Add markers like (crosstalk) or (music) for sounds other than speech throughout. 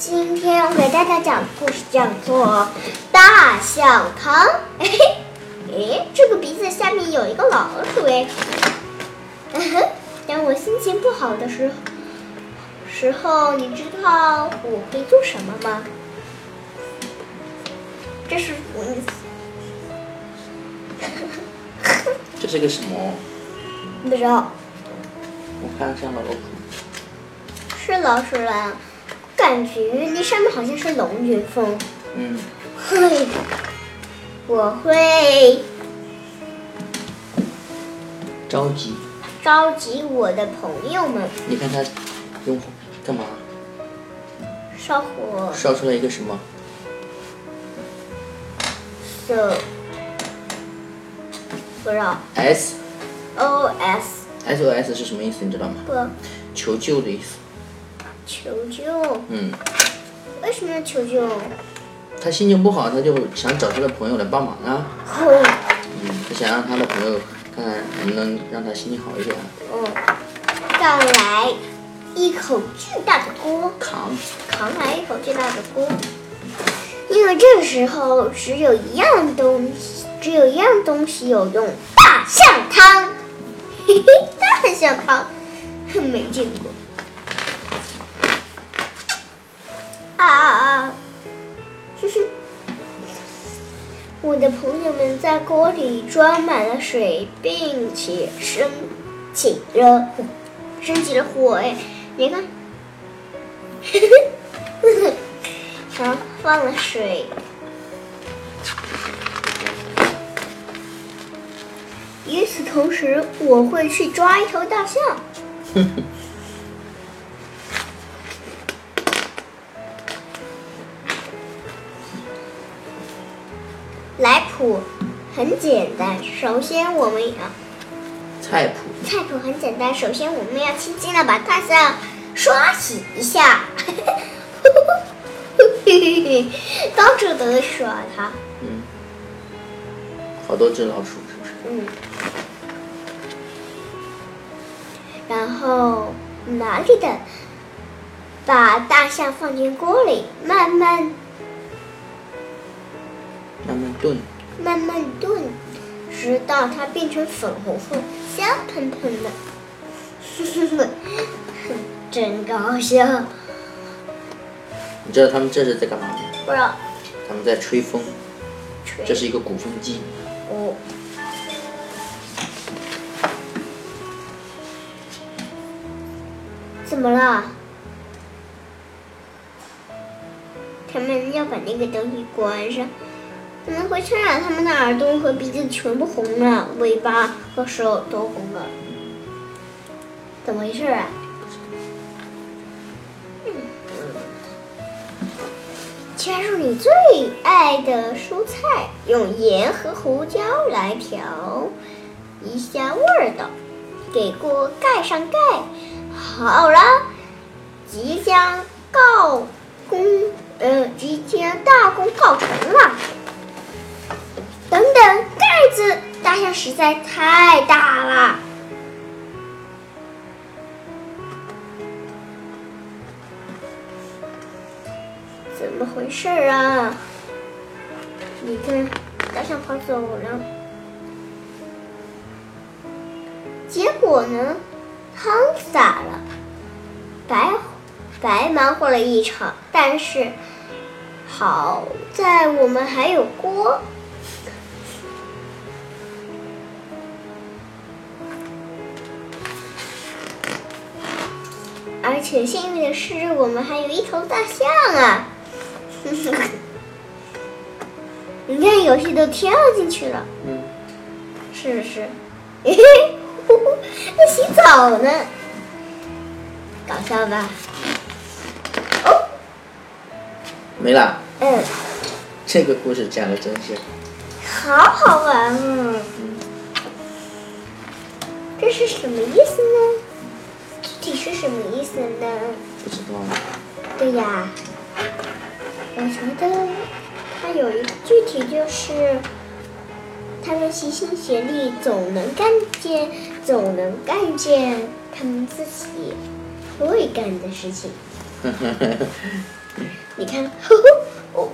今天我给大家讲的故事叫做《大象汤》。嘿嘿，哎，这个鼻子下面有一个老鼠哎。嗯哼，当我心情不好的时候，时候你知道我会做什么吗？这是我。(laughs) 这是个什么？不知道。我看像老鼠。是老鼠啦。感觉那上面好像是龙卷风。嗯。嘿，我会着急。召集我的朋友们。你看他用干嘛？烧火。烧出来一个什么？So，不知道。S。O S。S O S 是什么意思？你知道吗？不。求救的意思。求救。嗯。为什么要求救？他心情不好，他就想找他的朋友来帮忙啊。哦。嗯，他想让他的朋友看看能不能让他心情好一点。哦。倒来一口巨大的锅。扛。扛来一口巨大的锅。因为这个时候只有一样东西，只有一样东西有用，大象汤。嘿嘿，大象汤，(laughs) 没见过。的朋友们在锅里装满了水，并且升 (laughs) 起了火，升起了火哎！你看，(laughs) 然后放了水。与此同时，我会去抓一头大象。(laughs) 来谱很简单，首先我们要菜谱。菜谱很简单，首先我们要轻轻的把大象刷洗一下，(laughs) 到处都在刷它。嗯，好多只老鼠是不是？嗯。然后哪里的把大象放进锅里，慢慢。慢慢炖，慢慢炖，直到它变成粉红色、香喷喷的。(laughs) 真搞笑！你知道他们这是在干嘛吗？不知道。他们在吹风。吹。这是一个鼓风机。哦。怎么了？他们要把那个东西关上。可能会传染他们的耳朵和鼻子，全部红了，尾巴和手都红了，怎么回事啊？加入你最爱的蔬菜，用盐和胡椒来调一下味道，给锅盖上盖。好了，即将告功，呃，即将大功告成了。大象实在太大了，怎么回事啊？你看，大象跑走了，结果呢，汤洒了，白白忙活了一场。但是好在我们还有锅。而且幸运的是，我们还有一头大象啊！你看，游戏都跳进去了。嗯。是是。嘿嘿，在洗澡呢，搞笑吧？哦。没了。嗯。这个故事讲的真是。好好玩啊！这是什么意思呢？是什么意思呢？不知道。对呀，我觉得它有一个具体就是，他们齐心协力，总能干件，总能干件他们自己会干的事情。(laughs) 你看，呵呵哦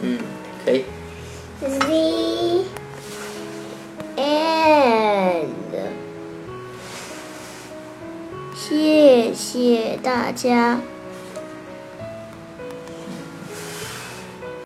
嗯，可以。谢大家。